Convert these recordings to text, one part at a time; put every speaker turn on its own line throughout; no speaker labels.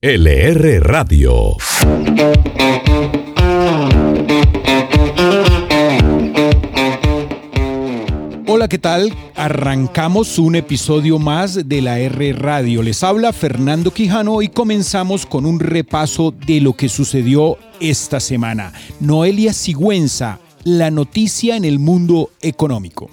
LR Radio.
Hola, ¿qué tal? Arrancamos un episodio más de la R Radio. Les habla Fernando Quijano y comenzamos con un repaso de lo que sucedió esta semana. Noelia Sigüenza, la noticia en el mundo económico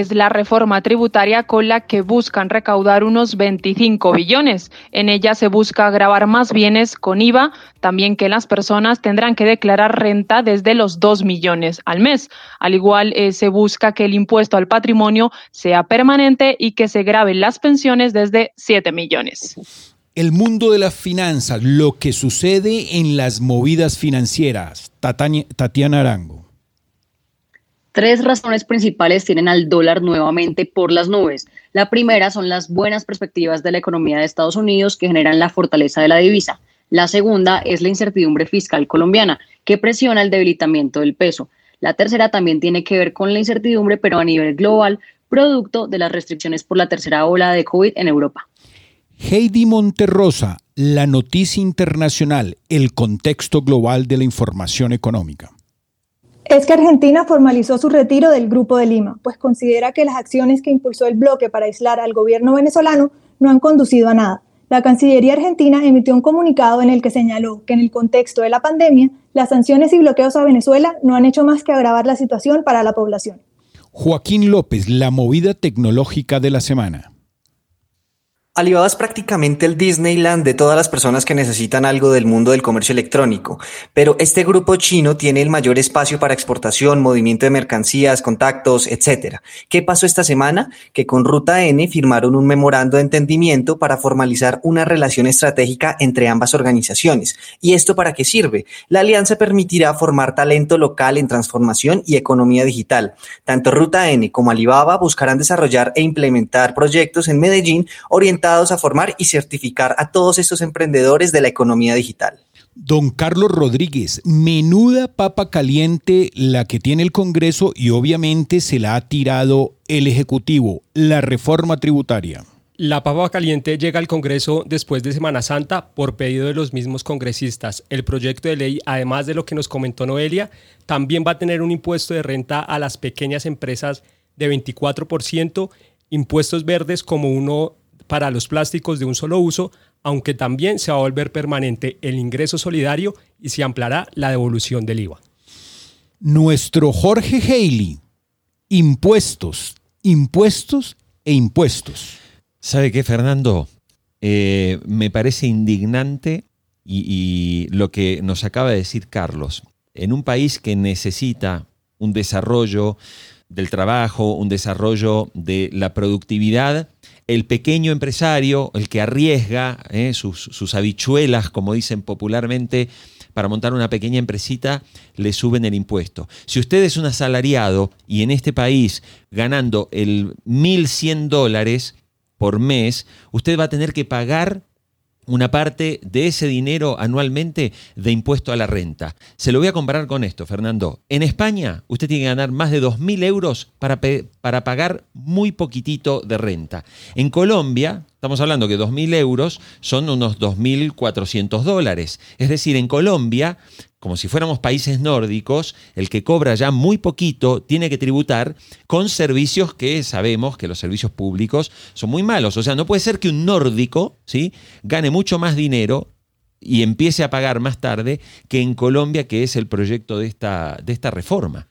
es la reforma tributaria con la que buscan recaudar unos 25 billones. En ella se busca grabar más bienes con IVA, también que las personas tendrán que declarar renta desde los 2 millones al mes. Al igual eh, se busca que el impuesto al patrimonio sea permanente y que se graben las pensiones desde 7 millones.
El mundo de las finanzas, lo que sucede en las movidas financieras. Tatiana Arango.
Tres razones principales tienen al dólar nuevamente por las nubes. La primera son las buenas perspectivas de la economía de Estados Unidos que generan la fortaleza de la divisa. La segunda es la incertidumbre fiscal colombiana, que presiona el debilitamiento del peso. La tercera también tiene que ver con la incertidumbre, pero a nivel global, producto de las restricciones por la tercera ola de COVID en Europa.
Heidi Monterrosa, la noticia internacional, el contexto global de la información económica
es que Argentina formalizó su retiro del Grupo de Lima, pues considera que las acciones que impulsó el bloque para aislar al gobierno venezolano no han conducido a nada. La Cancillería argentina emitió un comunicado en el que señaló que en el contexto de la pandemia, las sanciones y bloqueos a Venezuela no han hecho más que agravar la situación para la población.
Joaquín López, la movida tecnológica de la semana.
Alibaba es prácticamente el Disneyland de todas las personas que necesitan algo del mundo del comercio electrónico, pero este grupo chino tiene el mayor espacio para exportación, movimiento de mercancías, contactos, etc. ¿Qué pasó esta semana? Que con Ruta N firmaron un memorando de entendimiento para formalizar una relación estratégica entre ambas organizaciones. ¿Y esto para qué sirve? La alianza permitirá formar talento local en transformación y economía digital. Tanto Ruta N como Alibaba buscarán desarrollar e implementar proyectos en Medellín orientados a formar y certificar a todos estos emprendedores de la economía digital.
Don Carlos Rodríguez, menuda papa caliente la que tiene el Congreso y obviamente se la ha tirado el Ejecutivo, la reforma tributaria.
La papa caliente llega al Congreso después de Semana Santa por pedido de los mismos congresistas. El proyecto de ley, además de lo que nos comentó Noelia, también va a tener un impuesto de renta a las pequeñas empresas de 24%, impuestos verdes como uno para los plásticos de un solo uso, aunque también se va a volver permanente el ingreso solidario y se ampliará la devolución del IVA.
Nuestro Jorge Haley, impuestos, impuestos e impuestos.
¿Sabe qué, Fernando? Eh, me parece indignante y lo que nos acaba de decir Carlos. En un país que necesita un desarrollo del trabajo, un desarrollo de la productividad, el pequeño empresario, el que arriesga eh, sus, habichuelas, como dicen popularmente, para montar una pequeña empresita, le suben el impuesto. Si usted es un asalariado y en este país ganando el 1.100 dólares por mes, usted va a tener que pagar una parte de ese dinero anualmente de impuesto a la renta. Se lo voy a comparar con esto, Fernando. En España usted tiene que ganar más de 2.000 euros para, para pagar muy poquitito de renta. En Colombia, estamos hablando que 2.000 euros son unos 2.400 dólares. Es decir, en Colombia como si fuéramos países nórdicos, el que cobra ya muy poquito tiene que tributar con servicios que sabemos que los servicios públicos son muy malos. O sea, no puede ser que un nórdico ¿sí? gane mucho más dinero y empiece a pagar más tarde que en Colombia, que es el proyecto de esta, de esta reforma.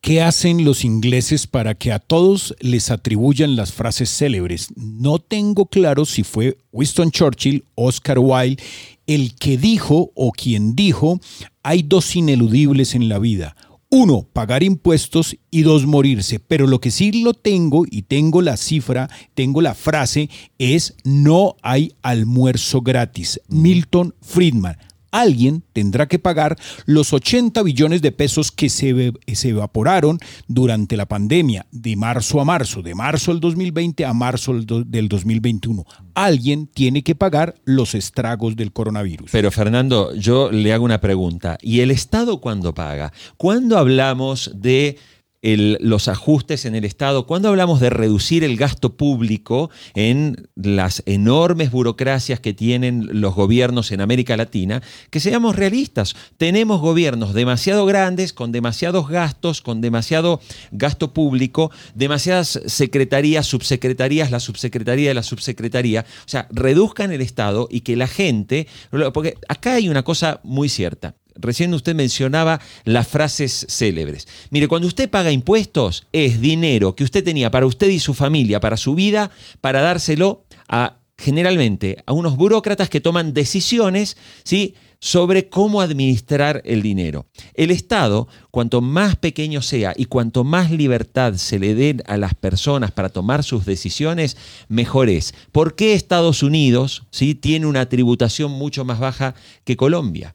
¿Qué hacen los ingleses para que a todos les atribuyan las frases célebres? No tengo claro si fue Winston Churchill, Oscar Wilde, el que dijo o quien dijo, hay dos ineludibles en la vida. Uno, pagar impuestos y dos, morirse. Pero lo que sí lo tengo y tengo la cifra, tengo la frase, es no hay almuerzo gratis. Milton Friedman alguien tendrá que pagar los 80 billones de pesos que se, evaporaron durante la pandemia, de marzo a marzo, de marzo del 2020 a marzo del 2021. Alguien tiene que pagar los estragos del coronavirus.
Pero Fernando, yo le hago una pregunta. ¿Y el Estado cuándo paga? ¿Cuándo hablamos de los ajustes en el Estado, cuando hablamos de reducir el gasto público en las enormes burocracias que tienen los gobiernos en América Latina, que seamos realistas. Tenemos gobiernos demasiado grandes, con demasiados gastos, con demasiado gasto público, demasiadas secretarías, subsecretarías, la subsecretaría de la subsecretaría. O sea, reduzcan el Estado y que la gente, porque acá hay una cosa muy cierta recién usted mencionaba las frases célebres. Mire, cuando usted paga impuestos, es dinero que usted tenía para usted y su familia, para su vida, para dárselo a generalmente a unos burócratas que toman decisiones, ¿sí? sobre cómo administrar el dinero. El Estado, cuanto más pequeño sea y cuanto más libertad se le dé a las personas para tomar sus decisiones, mejor es. ¿Por qué Estados Unidos ¿sí? tiene una tributación mucho más baja que Colombia?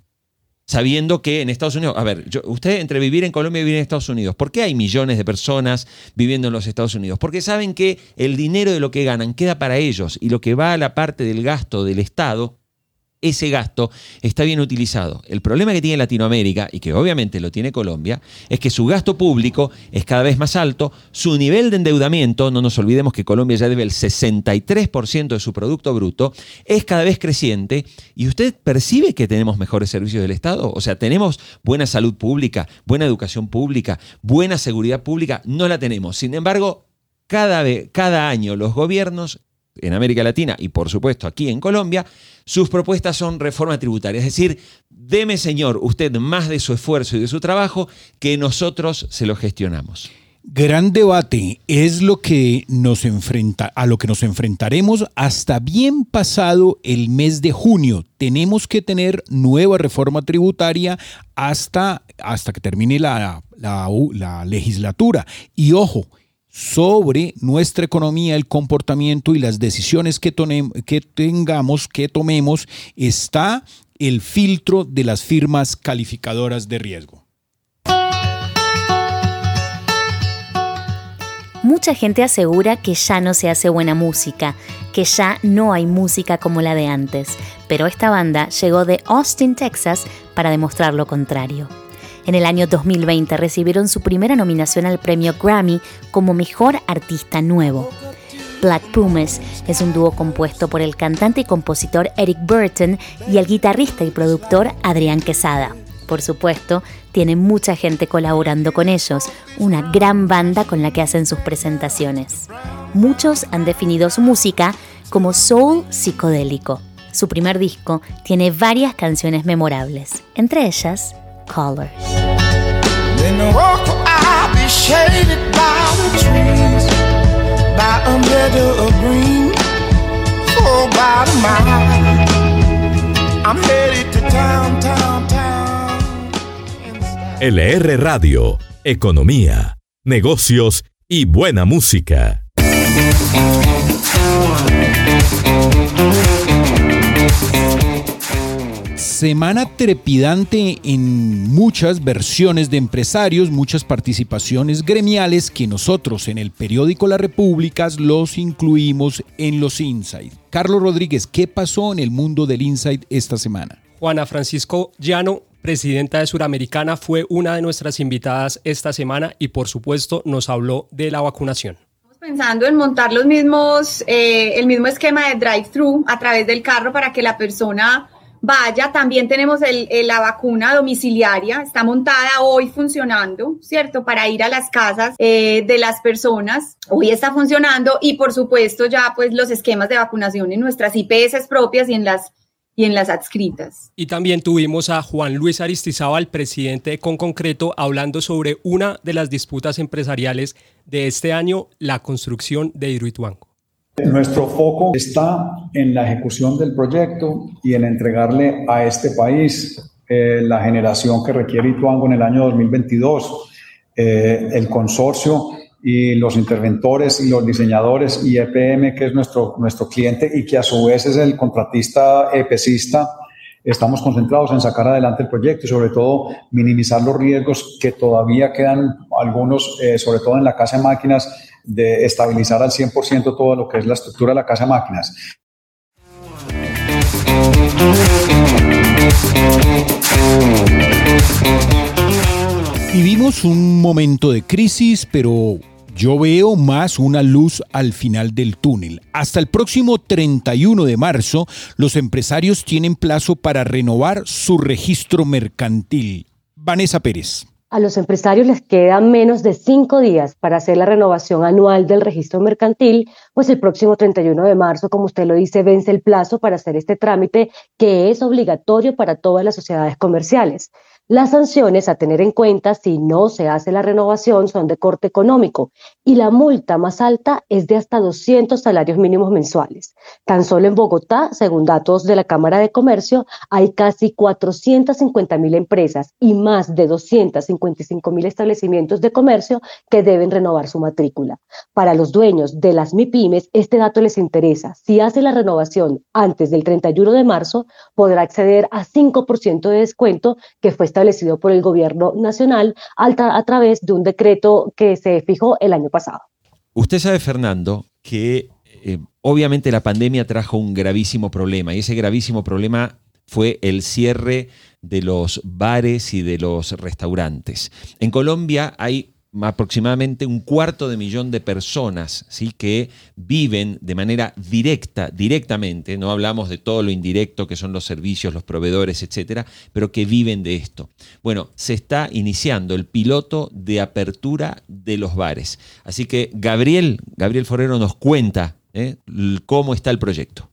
Sabiendo que en Estados Unidos, a ver, usted entre vivir en Colombia y vivir en Estados Unidos, ¿por qué hay millones de personas viviendo en los Estados Unidos? Porque saben que el dinero de lo que ganan queda para ellos y lo que va a la parte del gasto del Estado ese gasto está bien utilizado. El problema que tiene Latinoamérica, y que obviamente lo tiene Colombia, es que su gasto público es cada vez más alto, su nivel de endeudamiento, no nos olvidemos que Colombia ya debe el 63% de su Producto Bruto, es cada vez creciente, y usted percibe que tenemos mejores servicios del Estado, o sea, tenemos buena salud pública, buena educación pública, buena seguridad pública, no la tenemos. Sin embargo, cada, cada año los gobiernos en América Latina y por supuesto aquí en Colombia, sus propuestas son reforma tributaria. Es decir, deme señor usted más de su esfuerzo y de su trabajo que nosotros se lo gestionamos.
Gran debate es lo que nos enfrenta, a lo que nos enfrentaremos hasta bien pasado el mes de junio. Tenemos que tener nueva reforma tributaria hasta, hasta que termine la, la, la legislatura. Y ojo, sobre nuestra economía, el comportamiento y las decisiones que, tengamos, que tomemos, está el filtro de las firmas calificadoras de riesgo.
Mucha gente asegura que ya no se hace buena música, que ya no hay música como la de antes, pero esta banda llegó de Austin, Texas, para demostrar lo contrario. En el año 2020 recibieron su primera nominación al premio Grammy como Mejor Artista Nuevo. Black Pumas es un dúo compuesto por el cantante y compositor Eric Burton y el guitarrista y productor Adrián Quesada. Por supuesto, tiene mucha gente colaborando con ellos, una gran banda con la que hacen sus presentaciones. Muchos han definido su música como soul psicodélico. Su primer disco tiene varias canciones memorables, entre ellas Colors. In the walk, I'll be shaded by the trees, by a meadow of green, oh, by the mile. I'm headed to town, town, town.
LR Radio, economía, negocios y buena música.
Semana trepidante en muchas versiones de empresarios, muchas participaciones gremiales que nosotros en el periódico La República los incluimos en los Insight. Carlos Rodríguez, ¿qué pasó en el mundo del Insight esta semana?
Juana Francisco Llano, presidenta de Suramericana, fue una de nuestras invitadas esta semana y por supuesto nos habló de la vacunación
pensando en montar los mismos, eh, el mismo esquema de drive-thru a través del carro para que la persona vaya. También tenemos la vacuna domiciliaria, está montada hoy funcionando, ¿cierto? Para ir a las casas eh, de las personas. Hoy está funcionando y por supuesto ya pues los esquemas de vacunación en nuestras IPS propias y en las y en las adscritas.
Y también tuvimos a Juan Luis Aristizábal, presidente de Concreto, hablando sobre una de las disputas empresariales de este año, la construcción de Hidroituango.
Nuestro foco está en la ejecución del proyecto y en entregarle a este país eh, la generación que requiere Ituango en el año 2022. Eh, el consorcio y los interventores y los diseñadores y EPM, que es nuestro, nuestro cliente y que a su vez es el contratista EPCista, estamos concentrados en sacar adelante el proyecto y sobre todo minimizar los riesgos que todavía quedan algunos, eh, sobre todo en la casa de máquinas, de estabilizar al 100% todo lo que es la estructura de la casa de máquinas.
Vivimos un momento de crisis, pero yo veo más una luz al final del túnel. Hasta el próximo 31 de marzo, los empresarios tienen plazo para renovar su registro mercantil. Vanessa Pérez.
A los empresarios les quedan menos de cinco días para hacer la renovación anual del registro mercantil, pues el próximo 31 de marzo, como usted lo dice, vence el plazo para hacer este trámite que es obligatorio para todas las sociedades comerciales. Las sanciones a tener en cuenta si no se hace la renovación son de corte económico y la multa más alta es de hasta 200 salarios mínimos mensuales. Tan solo en Bogotá, según datos de la Cámara de Comercio, hay casi 450 mil empresas y más de 255 mil establecimientos de comercio que deben renovar su matrícula. Para los dueños de las MIPIMES, este dato les interesa. Si hace la renovación antes del 31 de marzo, podrá acceder a 5% de descuento que fue establecido por el gobierno nacional a, través de un decreto que se fijó el año pasado.
Usted sabe, Fernando, que eh, obviamente la pandemia trajo un gravísimo problema y ese gravísimo problema fue el cierre de los bares y de los restaurantes. En Colombia hay aproximadamente un cuarto de millón de personas ¿sí? que viven de manera directa, directamente, no hablamos de todo lo indirecto que son los servicios, los proveedores, etcétera, pero que viven de esto. Bueno, se está iniciando el piloto de apertura de los bares. Así que Gabriel, Gabriel Forero nos cuenta ¿eh? cómo está el proyecto.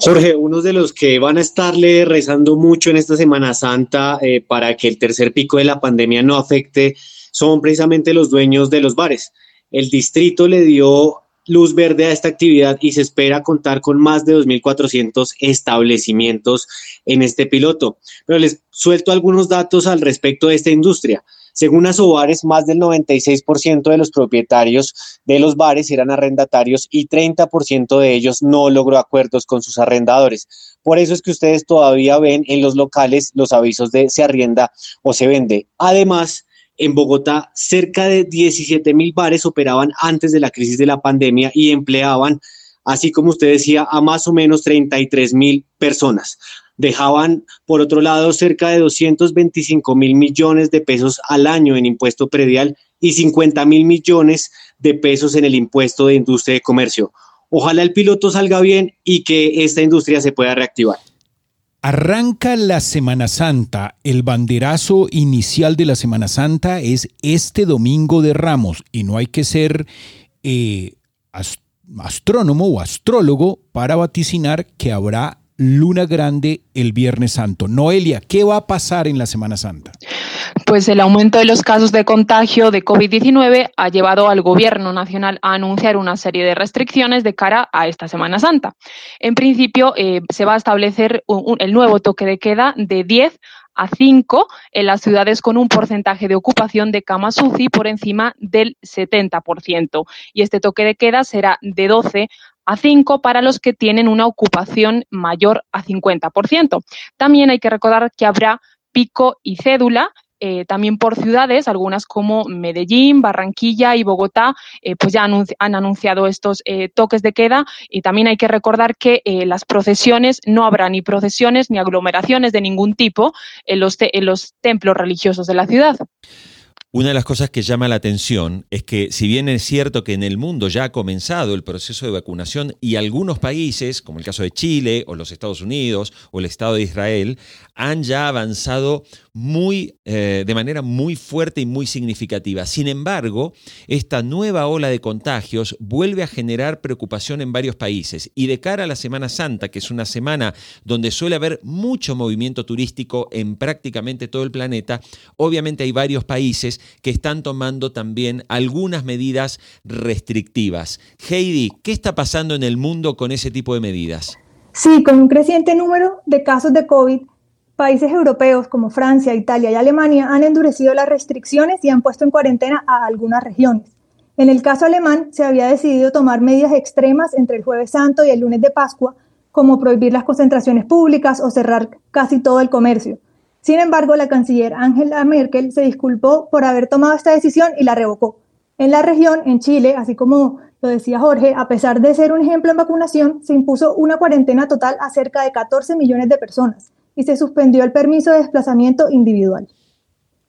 Jorge, uno de los que van a estarle rezando mucho en esta Semana Santa eh, para que el tercer pico de la pandemia no afecte son precisamente los dueños de los bares. El distrito le dio luz verde a esta actividad y se espera contar con más de 2.400 establecimientos en este piloto. Pero les suelto algunos datos al respecto de esta industria. Según Asobares, más del 96% de los propietarios de los bares eran arrendatarios y 30% de ellos no logró acuerdos con sus arrendadores. Por eso es que ustedes todavía ven en los locales los avisos de se arrienda o se vende. Además, en Bogotá, cerca de 17 mil bares operaban antes de la crisis de la pandemia y empleaban, así como usted decía, a más o menos 33 mil personas. Dejaban, por otro lado, cerca de 225 mil millones de pesos al año en impuesto predial y 50 mil millones de pesos en el impuesto de industria de comercio. Ojalá el piloto salga bien y que esta industria se pueda reactivar.
Arranca la Semana Santa. El banderazo inicial de la Semana Santa es este domingo de Ramos y no hay que ser eh, astrónomo o astrólogo para vaticinar que habrá luna grande el Viernes Santo. Noelia, ¿qué va a pasar en la Semana Santa?
Pues el aumento de los casos de contagio de COVID-19 ha llevado al Gobierno Nacional a anunciar una serie de restricciones de cara a esta Semana Santa. En principio, eh, se va a establecer el nuevo toque de queda de 10 a 5 en las ciudades con un porcentaje de ocupación de camas UCI por encima del 70%. Y este toque de queda será de 12 a 5 para los que tienen una ocupación mayor a 50%. También hay que recordar que habrá pico y cédula eh, también por ciudades, algunas como Medellín, Barranquilla y Bogotá, eh, pues ya han anunciado estos eh, toques de queda y también hay que recordar que las procesiones, no habrá ni procesiones ni aglomeraciones de ningún tipo en los, en los templos religiosos de la ciudad.
Una de las cosas que llama la atención es que si bien es cierto que en el mundo ya ha comenzado el proceso de vacunación y algunos países, como el caso de Chile o los Estados Unidos o el Estado de Israel, han ya avanzado muy, eh, de manera muy fuerte y muy significativa. Sin embargo, esta nueva ola de contagios vuelve a generar preocupación en varios países y de cara a la Semana Santa, que es una semana donde suele haber mucho movimiento turístico en prácticamente todo el planeta, obviamente hay varios países que están tomando también algunas medidas restrictivas. Heidi, ¿qué está pasando en el mundo con ese tipo de medidas?
Sí, con un creciente número de casos de COVID Países europeos como Francia, Italia y Alemania han endurecido las restricciones y han puesto en cuarentena a algunas regiones. En el caso alemán, se había decidido tomar medidas extremas entre el jueves santo y el lunes de Pascua, como prohibir las concentraciones públicas o cerrar casi todo el comercio. Sin embargo, la canciller Angela Merkel se disculpó por haber tomado esta decisión y la revocó. En la región, en Chile, así como lo decía Jorge, a pesar de ser un ejemplo en vacunación, se impuso una cuarentena total a cerca de 14 millones de personas y se suspendió el permiso de desplazamiento individual.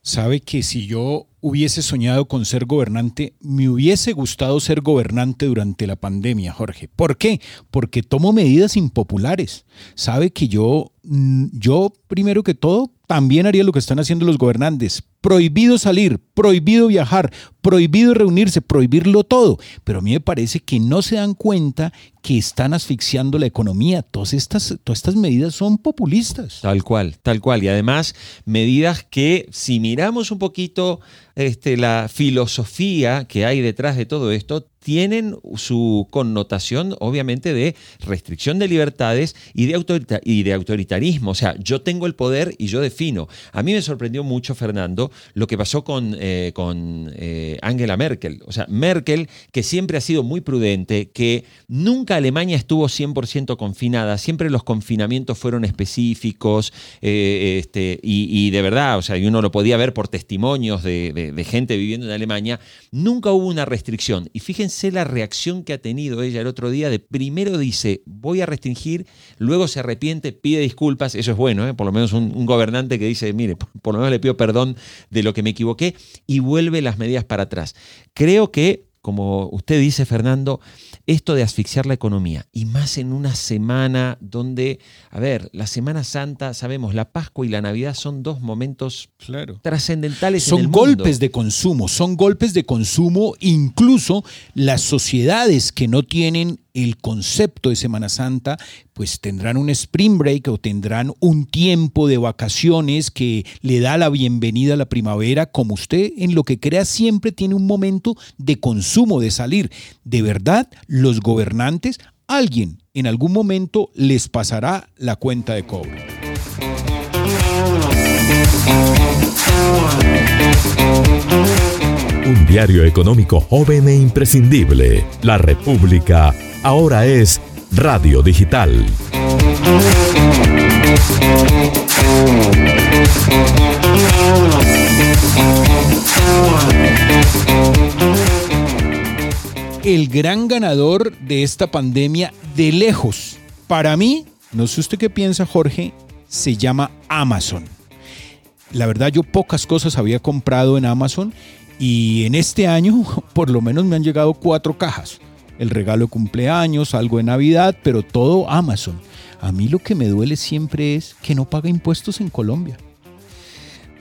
Sabe que si yo hubiese soñado con ser gobernante, me hubiese gustado ser gobernante durante la pandemia, Jorge. ¿Por qué? Porque tomo medidas impopulares. Sabe que yo, yo primero que todo, también haría lo que están haciendo los gobernantes. Prohibido salir, prohibido viajar, prohibido reunirse, prohibirlo todo. Pero a mí me parece que no se dan cuenta que están asfixiando la economía. Todas estas, todas estas medidas son populistas.
Tal cual, tal cual. Y además, medidas que si miramos un poquito este, la filosofía que hay detrás de todo esto, tienen su connotación, obviamente, de restricción de libertades y de, autoritarismo. O sea, yo tengo el poder y yo defino. A mí me sorprendió mucho, Fernando, lo que pasó con, eh, eh, Angela Merkel. O sea, Merkel, que siempre ha sido muy prudente, que nunca Alemania estuvo 100% confinada, siempre los confinamientos fueron específicos eh, este, y, de verdad, o sea, y uno lo podía ver por testimonios de, de gente viviendo en Alemania, nunca hubo una restricción. Y fíjense sé la reacción que ha tenido ella el otro día de primero dice voy a restringir, luego se arrepiente, pide disculpas, eso es bueno, ¿eh? por lo menos un, gobernante que dice, mire, por lo menos le pido perdón de lo que me equivoqué y vuelve las medidas para atrás. Creo que, como usted dice, Fernando, esto de asfixiar la economía, y más en una semana donde, a ver, la Semana Santa, sabemos, la Pascua y la Navidad son dos momentos trascendentales.
Son
en el
golpes de consumo, son golpes de consumo, incluso las sociedades que no tienen el concepto de Semana Santa, pues tendrán un spring break o tendrán un tiempo de vacaciones que le da la bienvenida a la primavera, como usted en lo que crea siempre tiene un momento de consumo, de salir. De verdad, los gobernantes, alguien en algún momento les pasará la cuenta de cobro.
Un diario económico joven e imprescindible. La República ahora es Radio Digital.
El gran ganador de esta pandemia de lejos, para mí, no sé usted qué piensa Jorge, se llama Amazon. La verdad yo pocas cosas había comprado en Amazon y en este año por lo menos me han llegado cuatro cajas el regalo de cumpleaños, algo de Navidad, pero todo Amazon. A mí lo que me duele siempre es que no paga impuestos en Colombia.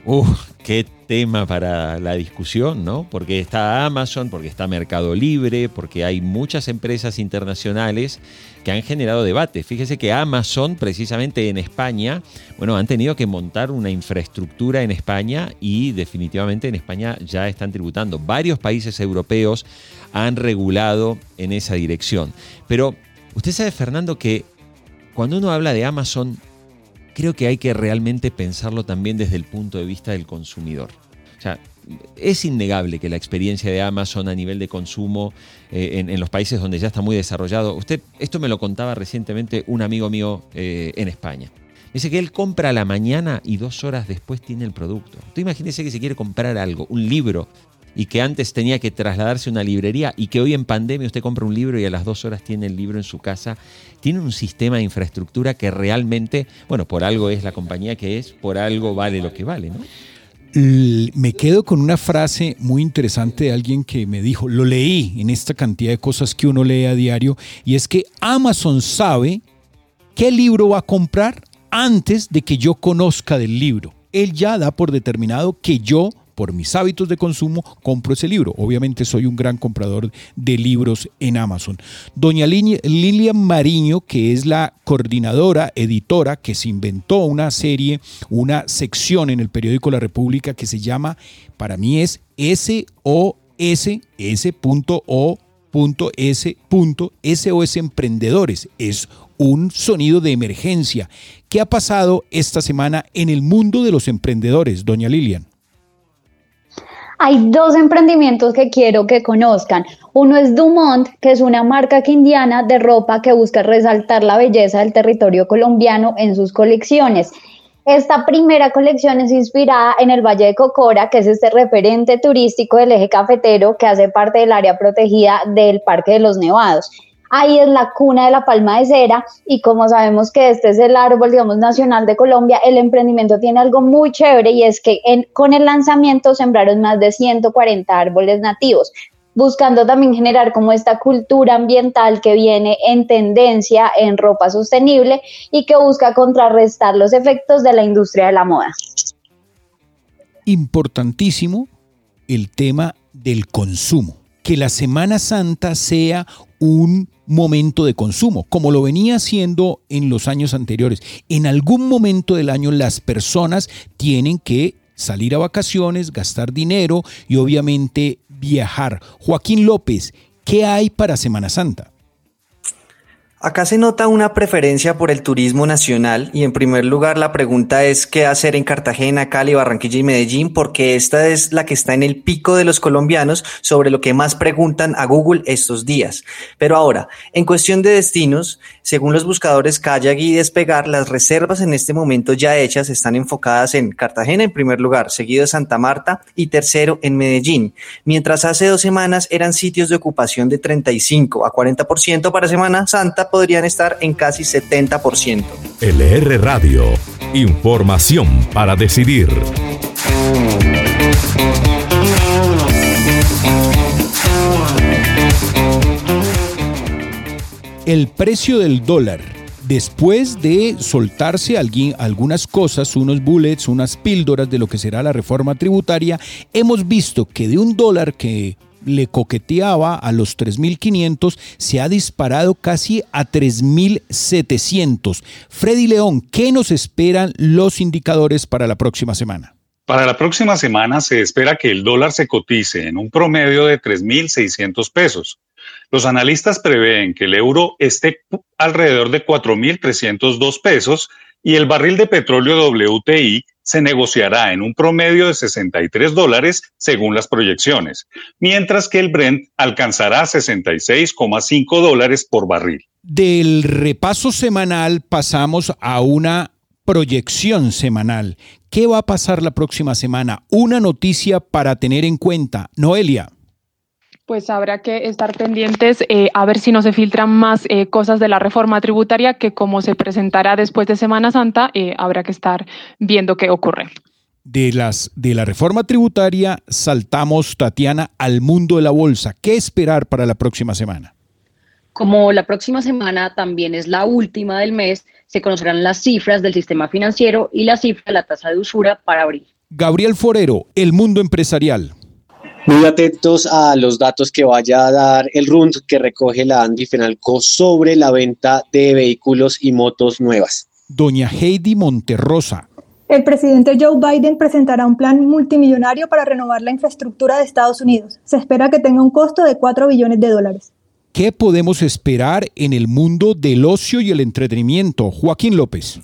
Uh, qué tema para la discusión, ¿no? Porque está Amazon, porque está Mercado Libre, porque hay muchas empresas internacionales que han generado debate. Fíjese que Amazon, precisamente en España, bueno, han tenido que montar una infraestructura en España y definitivamente en España ya están tributando. Varios países europeos han regulado en esa dirección. Pero usted sabe, Fernando, que cuando uno habla de Amazon, creo que hay que realmente pensarlo también desde el punto de vista del consumidor. O sea, es innegable que la experiencia de Amazon a nivel de consumo eh, en, los países donde ya está muy desarrollado, usted, esto me lo contaba recientemente un amigo mío eh, en España. Dice que él compra la mañana y dos horas después tiene el producto. Usted imagínese que se quiere comprar algo, un libro, y que antes tenía que trasladarse a una librería y que hoy en pandemia usted compra un libro y a las dos horas tiene el libro en su casa, tiene un sistema de infraestructura que realmente, bueno, por algo es la compañía que es, por algo vale lo que vale, ¿no?
Me quedo con una frase muy interesante de alguien que me dijo, lo leí en esta cantidad de cosas que uno lee a diario, y es que Amazon sabe qué libro va a comprar antes de que yo conozca del libro. Él ya da por determinado que yo por mis hábitos de consumo, compro ese libro. Obviamente soy un gran comprador de libros en Amazon. Doña Lilian Mariño, que es la coordinadora, editora, que se inventó una serie, una sección en el periódico La República que se llama, para mí es SOS, S.O.S. Emprendedores. Es un sonido de emergencia. ¿Qué ha pasado esta semana en el mundo de los emprendedores, doña Lilian?
Hay dos emprendimientos que quiero que conozcan. Uno es Dumont, que es una marca quindiana de ropa que busca resaltar la belleza del territorio colombiano en sus colecciones. Esta primera colección es inspirada en el Valle de Cocora, que es este referente turístico del eje cafetero que hace parte del área protegida del Parque de los Nevados. Ahí es la cuna de la palma de cera y como sabemos que este es el árbol, digamos, nacional de Colombia, el emprendimiento tiene algo muy chévere y es que con el lanzamiento sembraron más de 140 árboles nativos buscando también generar como esta cultura ambiental que viene en tendencia en ropa sostenible y que busca contrarrestar los efectos de la industria de la moda.
Importantísimo el tema del consumo, que la Semana Santa sea un momento de consumo, como lo venía haciendo en los años anteriores. En algún momento del año las personas tienen que salir a vacaciones, gastar dinero y obviamente viajar. Joaquín López, ¿qué hay para Semana Santa?
Acá se nota una preferencia por el turismo nacional y en primer lugar la pregunta es qué hacer en Cartagena, Cali, Barranquilla y Medellín porque esta es la que está en el pico de los colombianos sobre lo que más preguntan a Google estos días. Pero ahora, en cuestión de destinos, según los buscadores Kayak y Despegar, las reservas en este momento ya hechas están enfocadas en Cartagena en primer lugar, seguido de Santa Marta y tercero en Medellín, mientras hace dos semanas eran sitios de ocupación de 35 a 40% para Semana Santa podrían estar en casi 70%.
LR Radio, información para decidir.
El precio del dólar después de soltarse algunas cosas, unos bullets, unas píldoras de lo que será la reforma tributaria, hemos visto que de un dólar que le coqueteaba a los 3.500, se ha disparado casi a 3.700. Freddy León, ¿qué nos esperan los indicadores para la próxima semana?
Para la próxima semana se espera que el dólar se cotice en un promedio de 3.600 pesos. Los analistas prevén que el euro esté alrededor de 4.302 pesos y el barril de petróleo WTI se negociará en un promedio de 63 dólares según las proyecciones, mientras que el Brent alcanzará 66,5 dólares por barril.
Del repaso semanal pasamos a una proyección semanal. ¿Qué va a pasar la próxima semana? Una noticia para tener en cuenta. Noelia
pues habrá que estar pendientes eh, a ver si no se filtran más eh, cosas de la reforma tributaria que como se presentará después de Semana Santa, eh, habrá que estar viendo qué ocurre.
De, las, de la reforma tributaria saltamos, Tatiana, al mundo de la bolsa. ¿Qué esperar para la próxima semana?
Como la próxima semana también es la última del mes, se conocerán las cifras del sistema financiero y la cifra de la tasa de usura para abril.
Gabriel Forero, el mundo empresarial.
Muy atentos a los datos que vaya a dar el RUND que recoge la Andy Fenalco sobre la venta de vehículos y motos nuevas.
Doña Heidi Monterrosa.
El presidente Joe Biden presentará un plan multimillonario para renovar la infraestructura de Estados Unidos. Se espera que tenga un costo de 4 billones de dólares.
¿Qué podemos esperar en el mundo del ocio y el entretenimiento? Joaquín López.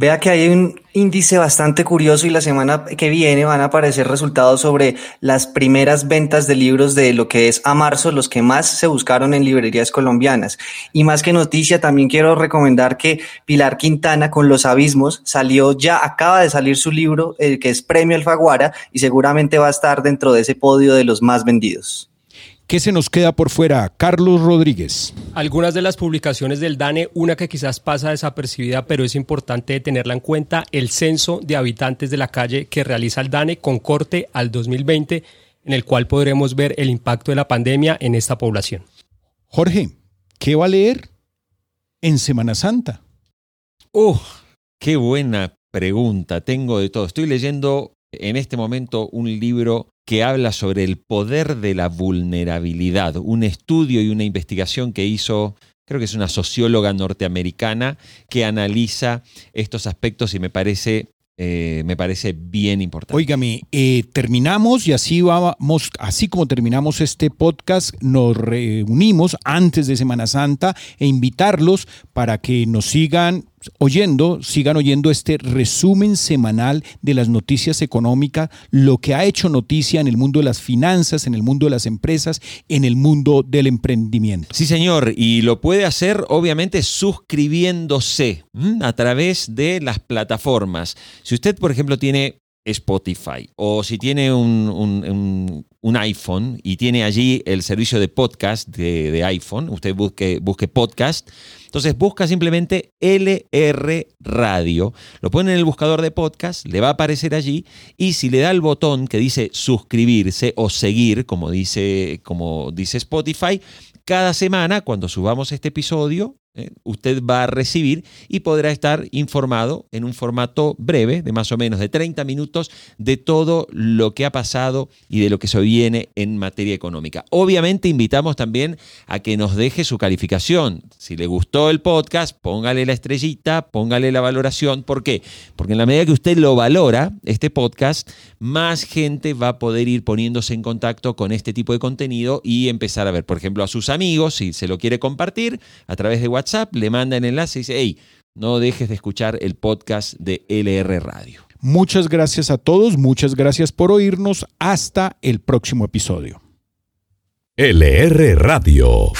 Vea que hay un índice bastante curioso y la semana que viene van a aparecer resultados sobre las primeras ventas de libros de lo que es a marzo, los que más se buscaron en librerías colombianas. Y más que noticia, también quiero recomendar que Pilar Quintana con Los Abismos salió ya, acaba de salir su libro, el que es Premio Alfaguara, y seguramente va a estar dentro de ese podio de los más vendidos.
¿Qué se nos queda por fuera? Carlos Rodríguez.
Algunas de las publicaciones del DANE, una que quizás pasa desapercibida, pero es importante tenerla en cuenta, el censo de habitantes de la calle que realiza el DANE con corte al 2020, en el cual podremos ver el impacto de la pandemia en esta población.
Jorge, ¿qué va a leer en Semana Santa?
¡Uh! ¡Qué buena pregunta! Tengo de todo. Estoy leyendo en este momento un libro que habla sobre el poder de la vulnerabilidad, un estudio y una investigación que hizo, creo que es una socióloga norteamericana, que analiza estos aspectos y me parece eh, me parece bien importante.
Óigame, eh, terminamos y así vamos, así como terminamos este podcast, nos reunimos antes de Semana Santa e invitarlos para que nos sigan oyendo, sigan oyendo este resumen semanal de las noticias económicas, lo que ha hecho noticia en el mundo de las finanzas, en el mundo de las empresas, en el mundo del emprendimiento.
Sí, señor, y lo puede hacer obviamente suscribiéndose a través de las plataformas. Si usted, por ejemplo, tiene Spotify. O si tiene un, iPhone y tiene allí el servicio de podcast de, iPhone, usted busque, busque podcast. Entonces busca simplemente LR Radio, lo pone en el buscador de podcast, le va a aparecer allí y si le da el botón que dice suscribirse o seguir, como dice, como dice Spotify, cada semana cuando subamos este episodio, ¿eh? usted va a recibir y podrá estar informado en un formato breve, de más o menos de 30 minutos, de todo lo que ha pasado y de lo que se viene en materia económica. Obviamente invitamos también a que nos deje su calificación. Si le gustó el podcast, póngale la estrellita, póngale la valoración. ¿Por qué? Porque en la medida que usted lo valora, este podcast, más gente va a poder ir poniéndose en contacto con este tipo de contenido y empezar a ver, por ejemplo, a sus amigos, si se lo quiere compartir a través de WhatsApp WhatsApp, le manda el enlace y dice, hey, no dejes de escuchar el podcast de LR Radio.
Muchas gracias a todos, muchas gracias por oírnos. Hasta el próximo episodio.
LR Radio.